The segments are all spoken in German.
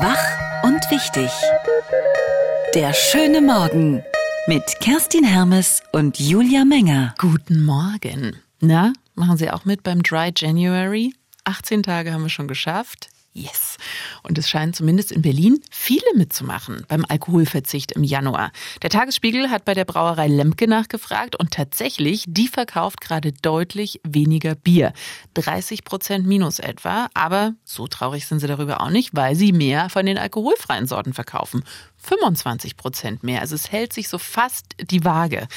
Wach und wichtig. Der schöne Morgen mit Kerstin Hermes und Julia Menger. Guten Morgen. Na, machen Sie auch mit beim Dry January? 18 Tage haben wir schon geschafft. Yes. Und es scheinen zumindest in Berlin viele mitzumachen beim Alkoholverzicht im Januar. Der Tagesspiegel hat bei der Brauerei Lemke nachgefragt und tatsächlich, die verkauft gerade deutlich weniger Bier. 30 Prozent minus etwa. Aber so traurig sind sie darüber auch nicht, weil sie mehr von den alkoholfreien Sorten verkaufen. 25 Prozent mehr. Also es hält sich so fast die Waage.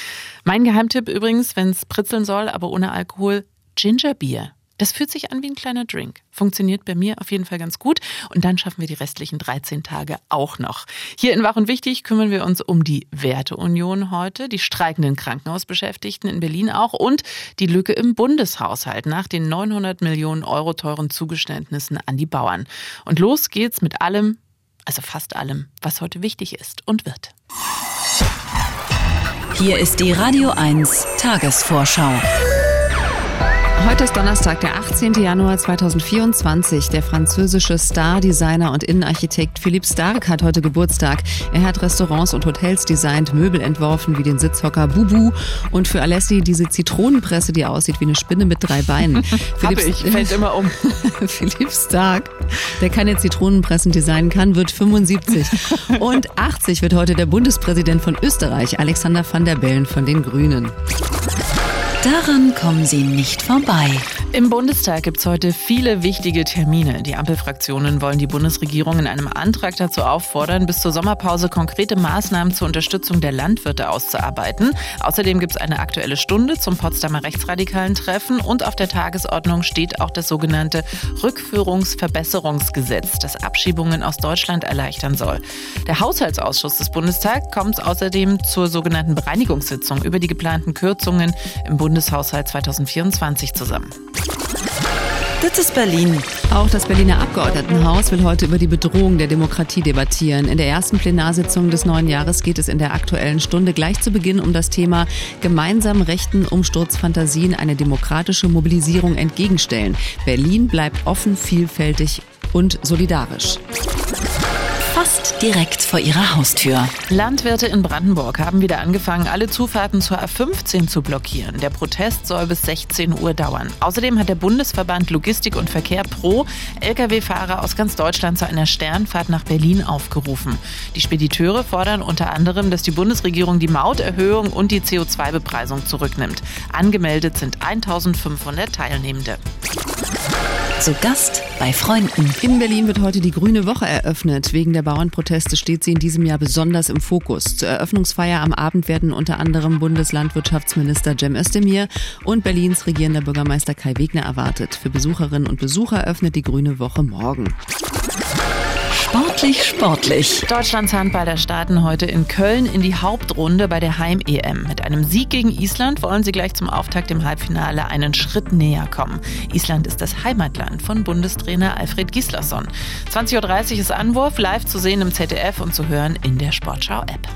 Mein Geheimtipp übrigens, wenn es pritzeln soll, aber ohne Alkohol, Gingerbier. Das fühlt sich an wie ein kleiner Drink. Funktioniert bei mir auf jeden Fall ganz gut. Und dann schaffen wir die restlichen 13 Tage auch noch. Hier in Wach und Wichtig kümmern wir uns um die Werteunion heute, die streikenden Krankenhausbeschäftigten in Berlin auch und die Lücke im Bundeshaushalt nach den 900 Millionen Euro teuren Zugeständnissen an die Bauern. Und los geht's mit allem, also fast allem, was heute wichtig ist und wird. Hier ist die Radio 1 Tagesvorschau. Heute ist Donnerstag, der 18. Januar 2024. Der französische Star, Designer und Innenarchitekt Philippe Stark hat heute Geburtstag. Er hat Restaurants und Hotels designt, Möbel entworfen wie den Sitzhocker Bubu und für Alessi diese Zitronenpresse, die aussieht wie eine Spinne mit drei Beinen. Philipp ich, fällt immer um. Philippe Stark, der keine Zitronenpressen designen kann, wird 75. Und 80 wird heute der Bundespräsident von Österreich, Alexander van der Bellen von den Grünen. Daran kommen Sie nicht vorbei. Im Bundestag gibt es heute viele wichtige Termine. Die Ampelfraktionen wollen die Bundesregierung in einem Antrag dazu auffordern, bis zur Sommerpause konkrete Maßnahmen zur Unterstützung der Landwirte auszuarbeiten. Außerdem gibt es eine aktuelle Stunde zum Potsdamer rechtsradikalen Treffen und auf der Tagesordnung steht auch das sogenannte Rückführungsverbesserungsgesetz, das Abschiebungen aus Deutschland erleichtern soll. Der Haushaltsausschuss des Bundestags kommt außerdem zur sogenannten Bereinigungssitzung über die geplanten Kürzungen im Bundeshaushalt 2024 zusammen. Das ist Berlin. Auch das Berliner Abgeordnetenhaus will heute über die Bedrohung der Demokratie debattieren. In der ersten Plenarsitzung des neuen Jahres geht es in der aktuellen Stunde gleich zu Beginn um das Thema gemeinsam rechten Umsturzfantasien eine demokratische Mobilisierung entgegenstellen. Berlin bleibt offen, vielfältig und solidarisch fast direkt vor ihrer Haustür. Landwirte in Brandenburg haben wieder angefangen, alle Zufahrten zur A15 zu blockieren. Der Protest soll bis 16 Uhr dauern. Außerdem hat der Bundesverband Logistik und Verkehr Pro Lkw-Fahrer aus ganz Deutschland zu einer Sternfahrt nach Berlin aufgerufen. Die Spediteure fordern unter anderem, dass die Bundesregierung die Mauterhöhung und die CO2-Bepreisung zurücknimmt. Angemeldet sind 1500 Teilnehmende. Zu Gast bei Freunden. In Berlin wird heute die Grüne Woche eröffnet. Wegen der Bauernproteste steht sie in diesem Jahr besonders im Fokus. Zur Eröffnungsfeier am Abend werden unter anderem Bundeslandwirtschaftsminister Cem Özdemir und Berlins regierender Bürgermeister Kai Wegner erwartet. Für Besucherinnen und Besucher öffnet die Grüne Woche morgen. Sportlich, sportlich. Deutschlands Handballer starten heute in Köln in die Hauptrunde bei der Heim-EM. Mit einem Sieg gegen Island wollen sie gleich zum Auftakt im Halbfinale einen Schritt näher kommen. Island ist das Heimatland von Bundestrainer Alfred Gislason. 20.30 Uhr ist Anwurf, live zu sehen im ZDF und zu hören in der Sportschau-App.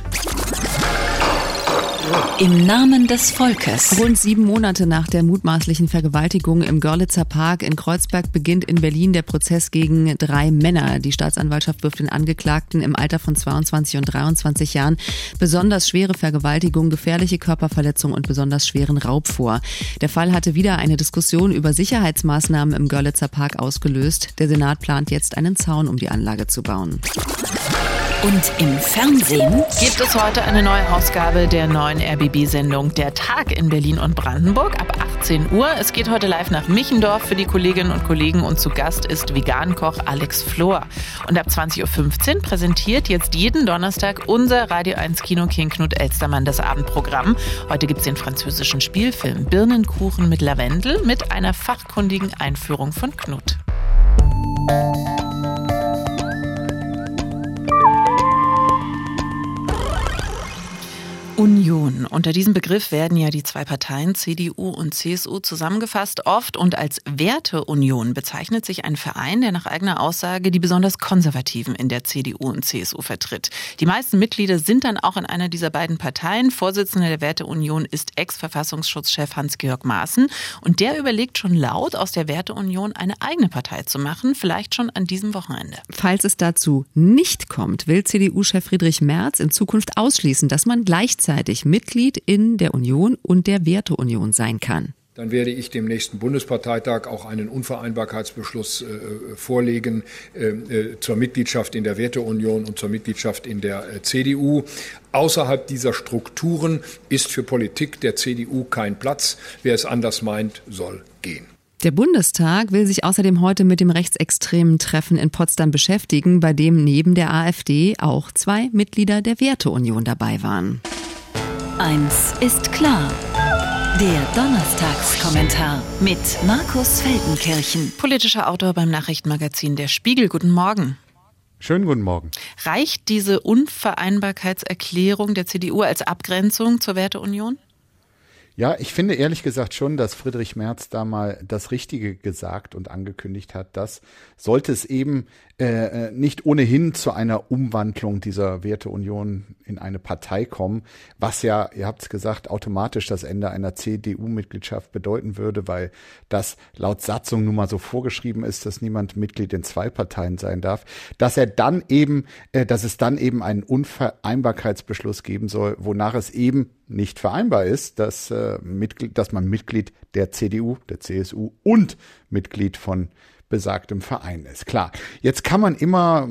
Im Namen des Volkes. Rund sieben Monate nach der mutmaßlichen Vergewaltigung im Görlitzer Park in Kreuzberg beginnt in Berlin der Prozess gegen drei Männer. Die Staatsanwaltschaft wirft den Angeklagten im Alter von 22 und 23 Jahren besonders schwere Vergewaltigung, gefährliche Körperverletzung und besonders schweren Raub vor. Der Fall hatte wieder eine Diskussion über Sicherheitsmaßnahmen im Görlitzer Park ausgelöst. Der Senat plant jetzt einen Zaun um die Anlage zu bauen. Und im Fernsehen gibt es heute eine neue Ausgabe der neuen RBB-Sendung Der Tag in Berlin und Brandenburg ab 18 Uhr. Es geht heute live nach Michendorf für die Kolleginnen und Kollegen und zu Gast ist Vegankoch Alex Flor. Und ab 20.15 Uhr präsentiert jetzt jeden Donnerstag unser Radio 1 Kino King Knut Elstermann das Abendprogramm. Heute gibt es den französischen Spielfilm Birnenkuchen mit Lavendel mit einer fachkundigen Einführung von Knut. Union. Unter diesem Begriff werden ja die zwei Parteien CDU und CSU zusammengefasst. Oft und als Werteunion bezeichnet sich ein Verein, der nach eigener Aussage die besonders Konservativen in der CDU und CSU vertritt. Die meisten Mitglieder sind dann auch in einer dieser beiden Parteien. Vorsitzender der Werteunion ist Ex-Verfassungsschutzchef Hans-Georg Maaßen. Und der überlegt schon laut, aus der Werteunion eine eigene Partei zu machen, vielleicht schon an diesem Wochenende. Falls es dazu nicht kommt, will CDU-Chef Friedrich Merz in Zukunft ausschließen, dass man gleichzeitig gleichzeitig Mitglied in der Union und der Werteunion sein kann. Dann werde ich dem nächsten Bundesparteitag auch einen Unvereinbarkeitsbeschluss äh, vorlegen äh, äh zur Mitgliedschaft in der Werteunion und zur Mitgliedschaft in der äh, CDU. Außerhalb dieser Strukturen ist für Politik der CDU kein Platz. Wer es anders meint, soll gehen. Der Bundestag will sich außerdem heute mit dem rechtsextremen Treffen in Potsdam beschäftigen, bei dem neben der AfD auch zwei Mitglieder der Werteunion dabei waren. Eins ist klar. Der Donnerstagskommentar mit Markus Feldenkirchen. Politischer Autor beim Nachrichtenmagazin Der Spiegel. Guten Morgen. Schönen guten Morgen. Reicht diese Unvereinbarkeitserklärung der CDU als Abgrenzung zur Werteunion? Ja, ich finde ehrlich gesagt schon, dass Friedrich Merz da mal das Richtige gesagt und angekündigt hat, dass sollte es eben äh, äh, nicht ohnehin zu einer Umwandlung dieser Werteunion in eine Partei kommen, was ja, ihr habt es gesagt, automatisch das Ende einer CDU-Mitgliedschaft bedeuten würde, weil das laut Satzung nun mal so vorgeschrieben ist, dass niemand Mitglied in zwei Parteien sein darf, dass er dann eben, äh, dass es dann eben einen Unvereinbarkeitsbeschluss geben soll, wonach es eben nicht vereinbar ist, dass, äh, Mitglied, dass man Mitglied der CDU, der CSU und Mitglied von besagtem Verein ist. Klar, jetzt kann man immer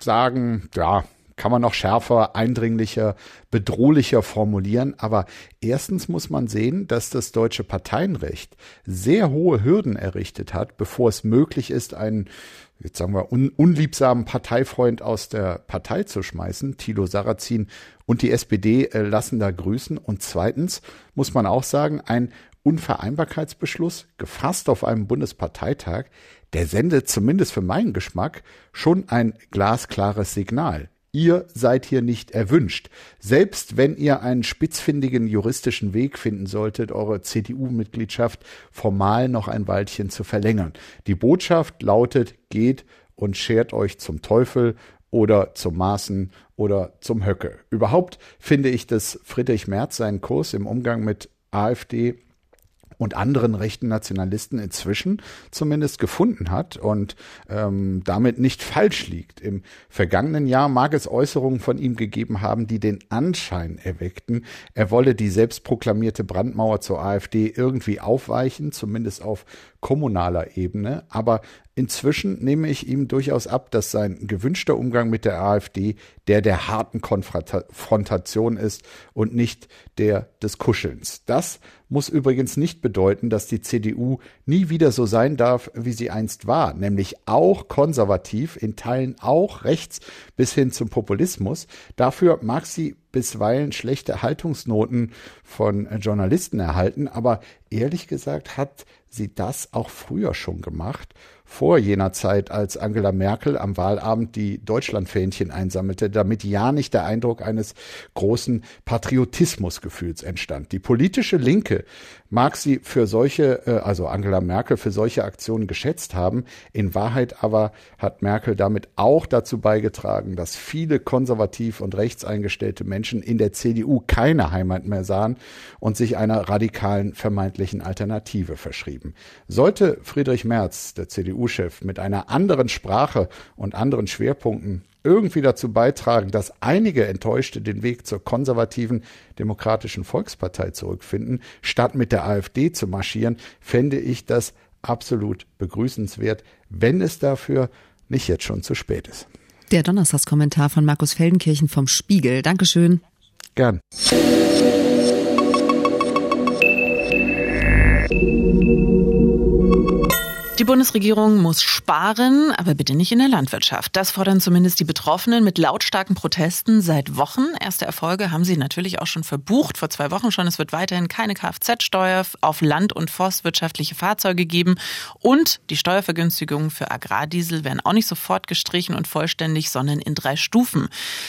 sagen, ja, kann man noch schärfer, eindringlicher, bedrohlicher formulieren. Aber erstens muss man sehen, dass das deutsche Parteienrecht sehr hohe Hürden errichtet hat, bevor es möglich ist, einen, jetzt sagen wir, un unliebsamen Parteifreund aus der Partei zu schmeißen. Thilo Sarrazin und die SPD äh, lassen da grüßen. Und zweitens muss man auch sagen, ein Unvereinbarkeitsbeschluss, gefasst auf einem Bundesparteitag, der sendet zumindest für meinen Geschmack schon ein glasklares Signal. Ihr seid hier nicht erwünscht. Selbst wenn ihr einen spitzfindigen juristischen Weg finden solltet, eure CDU-Mitgliedschaft formal noch ein Weilchen zu verlängern. Die Botschaft lautet, geht und schert euch zum Teufel oder zum Maßen oder zum Höcke. Überhaupt finde ich, dass Friedrich Merz seinen Kurs im Umgang mit AfD und anderen rechten Nationalisten inzwischen zumindest gefunden hat und ähm, damit nicht falsch liegt. Im vergangenen Jahr mag es Äußerungen von ihm gegeben haben, die den Anschein erweckten, er wolle die selbstproklamierte Brandmauer zur AfD irgendwie aufweichen, zumindest auf kommunaler Ebene. Aber inzwischen nehme ich ihm durchaus ab, dass sein gewünschter Umgang mit der AfD der der harten Konfrontation ist und nicht der des Kuschelns. Das muss übrigens nicht bedeuten, dass die CDU nie wieder so sein darf, wie sie einst war, nämlich auch konservativ, in Teilen auch rechts bis hin zum Populismus. Dafür mag sie bisweilen schlechte Haltungsnoten von Journalisten erhalten, aber ehrlich gesagt hat sie das auch früher schon gemacht vor jener Zeit, als Angela Merkel am Wahlabend die Deutschlandfähnchen einsammelte, damit ja nicht der Eindruck eines großen Patriotismusgefühls entstand. Die politische Linke mag sie für solche, äh, also Angela Merkel für solche Aktionen geschätzt haben. In Wahrheit aber hat Merkel damit auch dazu beigetragen, dass viele konservativ und rechts eingestellte Menschen in der CDU keine Heimat mehr sahen und sich einer radikalen vermeintlichen Alternative verschrieben. Sollte Friedrich Merz, der CDU CDU-Chef mit einer anderen Sprache und anderen Schwerpunkten irgendwie dazu beitragen, dass einige Enttäuschte den Weg zur konservativen Demokratischen Volkspartei zurückfinden, statt mit der AfD zu marschieren, fände ich das absolut begrüßenswert, wenn es dafür nicht jetzt schon zu spät ist. Der Donnerstagskommentar von Markus Feldenkirchen vom Spiegel. Dankeschön. Gern. Bundesregierung muss sparen, aber bitte nicht in der Landwirtschaft. Das fordern zumindest die Betroffenen mit lautstarken Protesten seit Wochen. Erste Erfolge haben sie natürlich auch schon verbucht, vor zwei Wochen schon. Es wird weiterhin keine Kfz-Steuer auf land- und forstwirtschaftliche Fahrzeuge geben. Und die Steuervergünstigungen für Agrardiesel werden auch nicht sofort gestrichen und vollständig, sondern in drei Stufen.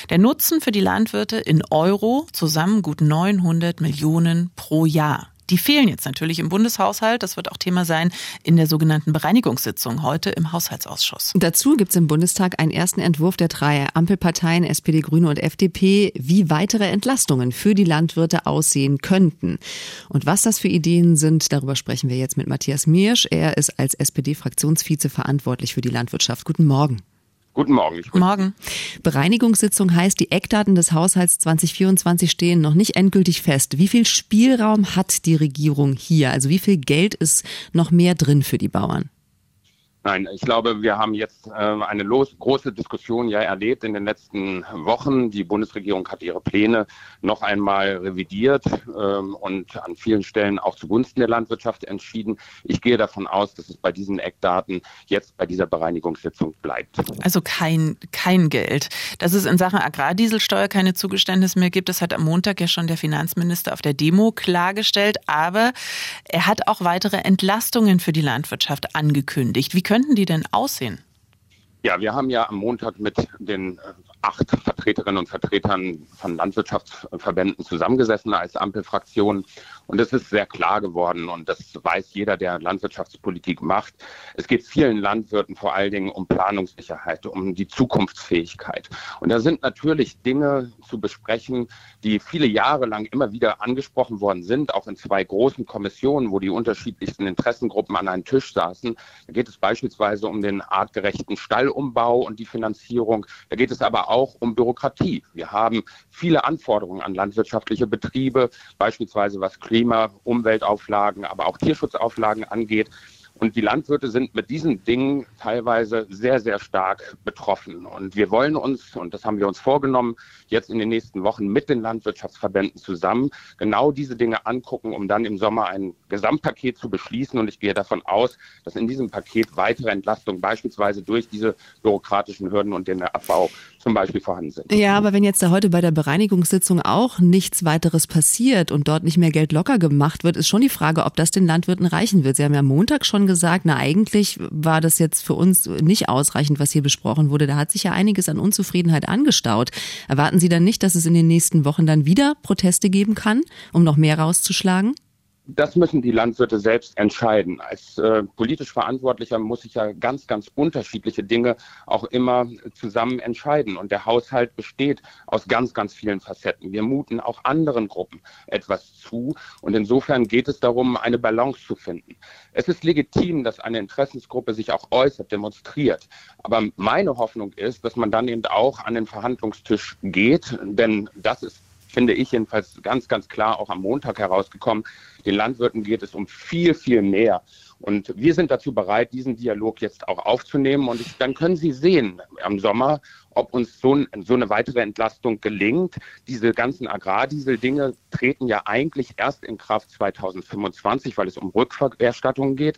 Der Nutzen für die Landwirte in Euro zusammen gut 900 Millionen pro Jahr. Die fehlen jetzt natürlich im Bundeshaushalt. Das wird auch Thema sein in der sogenannten Bereinigungssitzung heute im Haushaltsausschuss. Dazu gibt es im Bundestag einen ersten Entwurf der drei Ampelparteien SPD, Grüne und FDP, wie weitere Entlastungen für die Landwirte aussehen könnten. Und was das für Ideen sind, darüber sprechen wir jetzt mit Matthias Miersch. Er ist als SPD-Fraktionsvize verantwortlich für die Landwirtschaft. Guten Morgen. Guten Morgen. Guten Morgen. Bereinigungssitzung heißt, die Eckdaten des Haushalts 2024 stehen noch nicht endgültig fest. Wie viel Spielraum hat die Regierung hier? Also wie viel Geld ist noch mehr drin für die Bauern? Nein, ich glaube, wir haben jetzt äh, eine los, große Diskussion ja erlebt in den letzten Wochen. Die Bundesregierung hat ihre Pläne noch einmal revidiert ähm, und an vielen Stellen auch zugunsten der Landwirtschaft entschieden. Ich gehe davon aus, dass es bei diesen Eckdaten jetzt bei dieser Bereinigungssitzung bleibt. Also kein, kein Geld. Dass es in Sachen Agrardieselsteuer keine Zugeständnisse mehr gibt, das hat am Montag ja schon der Finanzminister auf der Demo klargestellt. Aber er hat auch weitere Entlastungen für die Landwirtschaft angekündigt. Wie können könnten die denn aussehen? Ja, wir haben ja am Montag mit den äh, acht Vertreterinnen und Vertretern von Landwirtschaftsverbänden zusammengesessen als Ampelfraktion. Und es ist sehr klar geworden und das weiß jeder, der Landwirtschaftspolitik macht. Es geht vielen Landwirten vor allen Dingen um Planungssicherheit, um die Zukunftsfähigkeit. Und da sind natürlich Dinge zu besprechen, die viele Jahre lang immer wieder angesprochen worden sind, auch in zwei großen Kommissionen, wo die unterschiedlichsten Interessengruppen an einen Tisch saßen. Da geht es beispielsweise um den artgerechten Stallumbau und die Finanzierung. Da geht es aber auch um Bürokratie. Wir haben viele Anforderungen an landwirtschaftliche Betriebe, beispielsweise was Klima, Umweltauflagen, aber auch Tierschutzauflagen angeht. Und die Landwirte sind mit diesen Dingen teilweise sehr, sehr stark betroffen. Und wir wollen uns, und das haben wir uns vorgenommen, jetzt in den nächsten Wochen mit den Landwirtschaftsverbänden zusammen genau diese Dinge angucken, um dann im Sommer ein Gesamtpaket zu beschließen. Und ich gehe davon aus, dass in diesem Paket weitere Entlastungen beispielsweise durch diese bürokratischen Hürden und den Abbau zum Beispiel vorhanden sind. Ja, aber wenn jetzt da heute bei der Bereinigungssitzung auch nichts weiteres passiert und dort nicht mehr Geld locker gemacht wird, ist schon die Frage, ob das den Landwirten reichen wird. Sie haben ja Montag schon gesagt, na eigentlich war das jetzt für uns nicht ausreichend, was hier besprochen wurde. Da hat sich ja einiges an Unzufriedenheit angestaut. Erwarten Sie dann nicht, dass es in den nächsten Wochen dann wieder Proteste geben kann, um noch mehr rauszuschlagen? Das müssen die Landwirte selbst entscheiden. Als äh, politisch Verantwortlicher muss ich ja ganz, ganz unterschiedliche Dinge auch immer zusammen entscheiden. Und der Haushalt besteht aus ganz, ganz vielen Facetten. Wir muten auch anderen Gruppen etwas zu. Und insofern geht es darum, eine Balance zu finden. Es ist legitim, dass eine Interessensgruppe sich auch äußert, demonstriert. Aber meine Hoffnung ist, dass man dann eben auch an den Verhandlungstisch geht. Denn das ist finde ich jedenfalls ganz, ganz klar auch am Montag herausgekommen. Den Landwirten geht es um viel, viel mehr. Und wir sind dazu bereit, diesen Dialog jetzt auch aufzunehmen. Und ich, dann können Sie sehen am Sommer, ob uns so, so, eine weitere Entlastung gelingt. Diese ganzen Agrardiesel-Dinge treten ja eigentlich erst in Kraft 2025, weil es um Rückerstattungen geht.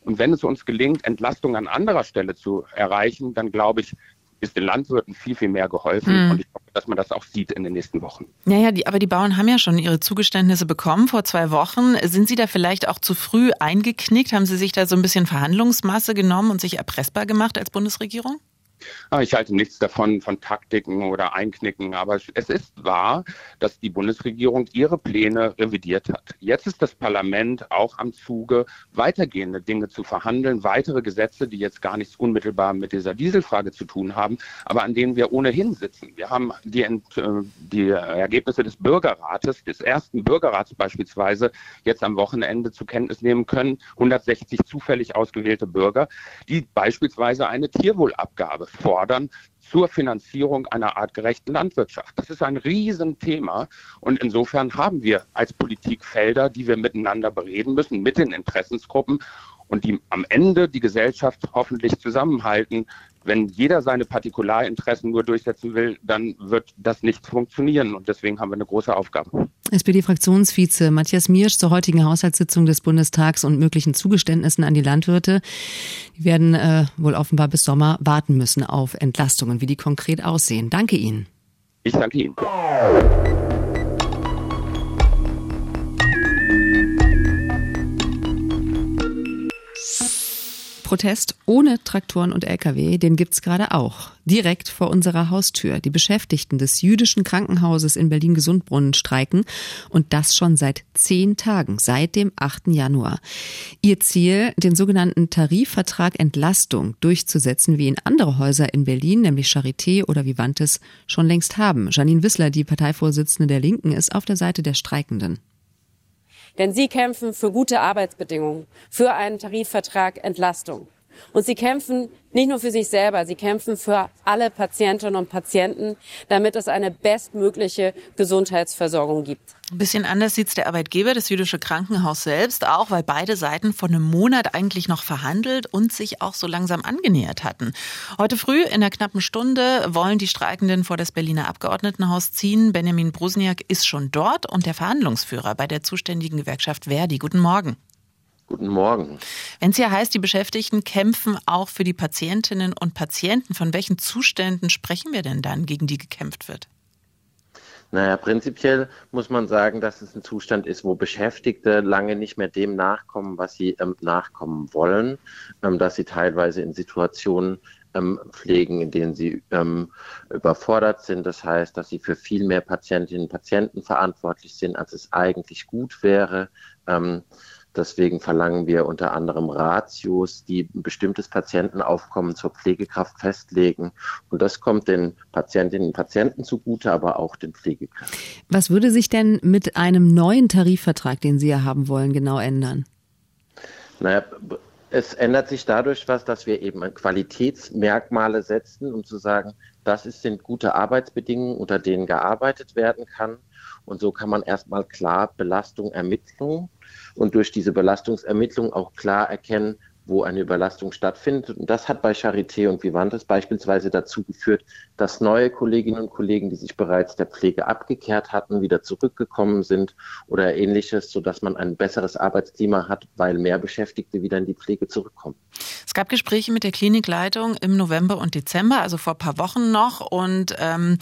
Und wenn es uns gelingt, Entlastung an anderer Stelle zu erreichen, dann glaube ich, ist den Landwirten viel, viel mehr geholfen. Mhm. Und ich hoffe, dass man das auch sieht in den nächsten Wochen. Naja, die, aber die Bauern haben ja schon ihre Zugeständnisse bekommen vor zwei Wochen. Sind Sie da vielleicht auch zu früh eingeknickt? Haben Sie sich da so ein bisschen Verhandlungsmasse genommen und sich erpressbar gemacht als Bundesregierung? Ah, ich halte nichts davon, von Taktiken oder Einknicken, aber es ist wahr, dass die Bundesregierung ihre Pläne revidiert hat. Jetzt ist das Parlament auch am Zuge, weitergehende Dinge zu verhandeln, weitere Gesetze, die jetzt gar nichts unmittelbar mit dieser Dieselfrage zu tun haben, aber an denen wir ohnehin sitzen. Wir haben die, äh, die Ergebnisse des Bürgerrates, des ersten Bürgerrats beispielsweise, jetzt am Wochenende zur Kenntnis nehmen können. 160 zufällig ausgewählte Bürger, die beispielsweise eine Tierwohlabgabe fordern zur Finanzierung einer artgerechten Landwirtschaft. Das ist ein Riesenthema und insofern haben wir als Politik Felder, die wir miteinander bereden müssen, mit den Interessensgruppen und die am Ende die Gesellschaft hoffentlich zusammenhalten. Wenn jeder seine Partikularinteressen nur durchsetzen will, dann wird das nicht funktionieren und deswegen haben wir eine große Aufgabe. SPD-Fraktionsvize Matthias Miersch zur heutigen Haushaltssitzung des Bundestags und möglichen Zugeständnissen an die Landwirte. Die werden äh, wohl offenbar bis Sommer warten müssen auf Entlastungen, wie die konkret aussehen. Danke Ihnen. Ich danke Ihnen. Protest ohne Traktoren und Lkw, den gibt's gerade auch. Direkt vor unserer Haustür. Die Beschäftigten des jüdischen Krankenhauses in Berlin-Gesundbrunnen streiken und das schon seit zehn Tagen, seit dem 8. Januar. Ihr Ziel, den sogenannten Tarifvertrag Entlastung durchzusetzen, wie ihn andere Häuser in Berlin, nämlich Charité oder Vivantes, schon längst haben. Janine Wissler, die Parteivorsitzende der Linken, ist auf der Seite der Streikenden. Denn sie kämpfen für gute Arbeitsbedingungen, für einen Tarifvertrag Entlastung. Und sie kämpfen nicht nur für sich selber, sie kämpfen für alle Patientinnen und Patienten, damit es eine bestmögliche Gesundheitsversorgung gibt. Ein bisschen anders sieht's der Arbeitgeber, das jüdische Krankenhaus selbst, auch weil beide Seiten vor einem Monat eigentlich noch verhandelt und sich auch so langsam angenähert hatten. Heute früh in einer knappen Stunde wollen die Streikenden vor das Berliner Abgeordnetenhaus ziehen. Benjamin Brusniak ist schon dort und der Verhandlungsführer bei der zuständigen Gewerkschaft Verdi. Guten Morgen. Guten Morgen. Wenn es ja heißt, die Beschäftigten kämpfen auch für die Patientinnen und Patienten, von welchen Zuständen sprechen wir denn dann, gegen die gekämpft wird? Naja, prinzipiell muss man sagen, dass es ein Zustand ist, wo Beschäftigte lange nicht mehr dem nachkommen, was sie ähm, nachkommen wollen, ähm, dass sie teilweise in Situationen ähm, pflegen, in denen sie ähm, überfordert sind. Das heißt, dass sie für viel mehr Patientinnen und Patienten verantwortlich sind, als es eigentlich gut wäre. Deswegen verlangen wir unter anderem Ratios, die ein bestimmtes Patientenaufkommen zur Pflegekraft festlegen. Und das kommt den Patientinnen und Patienten zugute, aber auch den Pflegekräften. Was würde sich denn mit einem neuen Tarifvertrag, den Sie ja haben wollen, genau ändern? Naja, es ändert sich dadurch was, dass wir eben Qualitätsmerkmale setzen, um zu sagen, das sind gute Arbeitsbedingungen, unter denen gearbeitet werden kann. Und so kann man erstmal klar Belastung ermitteln und durch diese Belastungsermittlung auch klar erkennen, wo eine Überlastung stattfindet. Und das hat bei Charité und Vivantes beispielsweise dazu geführt, dass neue Kolleginnen und Kollegen, die sich bereits der Pflege abgekehrt hatten, wieder zurückgekommen sind oder ähnliches, sodass man ein besseres Arbeitsklima hat, weil mehr Beschäftigte wieder in die Pflege zurückkommen. Es gab Gespräche mit der Klinikleitung im November und Dezember, also vor ein paar Wochen noch. Und ähm,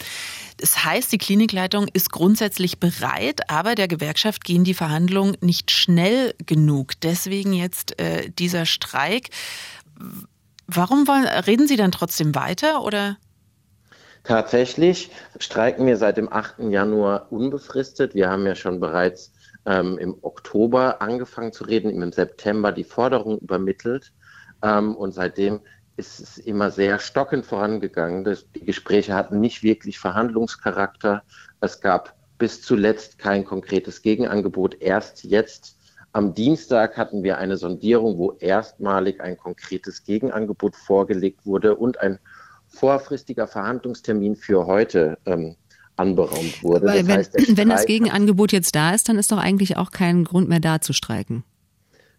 das heißt, die Klinikleitung ist grundsätzlich bereit, aber der Gewerkschaft gehen die Verhandlungen nicht schnell genug. Deswegen jetzt äh, dieser Streik. Warum wollen, reden Sie dann trotzdem weiter oder? Tatsächlich streiken wir seit dem 8. Januar unbefristet. Wir haben ja schon bereits ähm, im Oktober angefangen zu reden, im September die Forderung übermittelt. Ähm, und seitdem ist es immer sehr stockend vorangegangen. Das, die Gespräche hatten nicht wirklich Verhandlungscharakter. Es gab bis zuletzt kein konkretes Gegenangebot. Erst jetzt am Dienstag hatten wir eine Sondierung, wo erstmalig ein konkretes Gegenangebot vorgelegt wurde und ein vorfristiger Verhandlungstermin für heute ähm, anberaumt wurde. Das wenn, heißt, wenn das Gegenangebot jetzt da ist, dann ist doch eigentlich auch kein Grund mehr da zu streiken.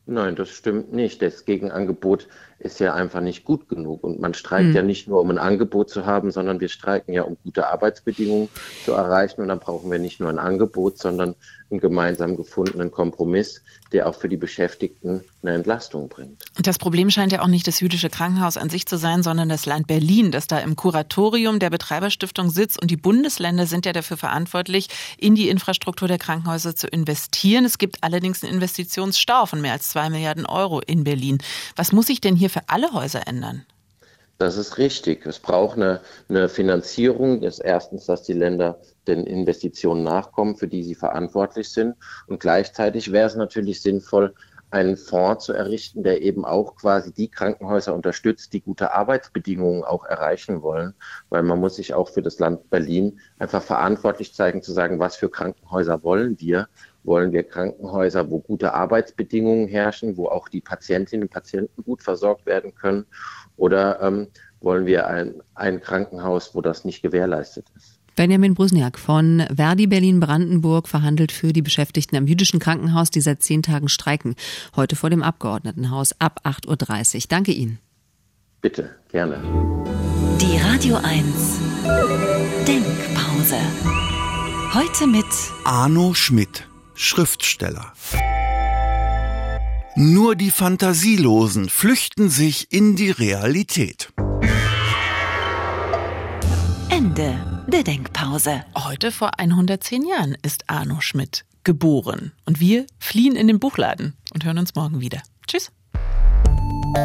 Nein, das stimmt nicht. Das Gegenangebot ist ja einfach nicht gut genug. Und man streikt mhm. ja nicht nur, um ein Angebot zu haben, sondern wir streiken ja, um gute Arbeitsbedingungen zu erreichen. Und dann brauchen wir nicht nur ein Angebot, sondern einen gemeinsam gefundenen Kompromiss, der auch für die Beschäftigten eine Entlastung bringt. Und das Problem scheint ja auch nicht das jüdische Krankenhaus an sich zu sein, sondern das Land Berlin, das da im Kuratorium der Betreiberstiftung sitzt. Und die Bundesländer sind ja dafür verantwortlich, in die Infrastruktur der Krankenhäuser zu investieren. Es gibt allerdings einen Investitionsstau von mehr als zwei Milliarden Euro in Berlin. Was muss sich denn hier für alle Häuser ändern? Das ist richtig. Es braucht eine, eine Finanzierung. Das erstens, dass die Länder den Investitionen nachkommen, für die sie verantwortlich sind. Und gleichzeitig wäre es natürlich sinnvoll, einen Fonds zu errichten, der eben auch quasi die Krankenhäuser unterstützt, die gute Arbeitsbedingungen auch erreichen wollen. Weil man muss sich auch für das Land Berlin einfach verantwortlich zeigen, zu sagen, was für Krankenhäuser wollen wir? Wollen wir Krankenhäuser, wo gute Arbeitsbedingungen herrschen, wo auch die Patientinnen und Patienten gut versorgt werden können? Oder ähm, wollen wir ein, ein Krankenhaus, wo das nicht gewährleistet ist? Benjamin Brusniak von Verdi Berlin-Brandenburg verhandelt für die Beschäftigten am jüdischen Krankenhaus, die seit zehn Tagen streiken. Heute vor dem Abgeordnetenhaus ab 8.30 Uhr. Danke Ihnen. Bitte, gerne. Die Radio 1 Denkpause. Heute mit Arno Schmidt, Schriftsteller. Nur die Fantasielosen flüchten sich in die Realität. Ende der Denkpause. Heute vor 110 Jahren ist Arno Schmidt geboren. Und wir fliehen in den Buchladen und hören uns morgen wieder. Tschüss.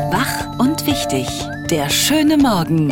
Wach und wichtig. Der schöne Morgen.